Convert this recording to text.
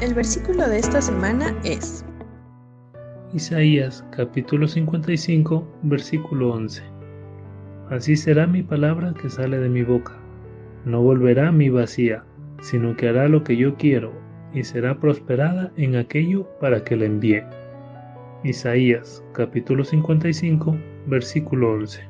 El versículo de esta semana es Isaías capítulo 55 versículo 11. Así será mi palabra que sale de mi boca no volverá a mí vacía, sino que hará lo que yo quiero y será prosperada en aquello para que la envíe. Isaías capítulo 55 versículo 11.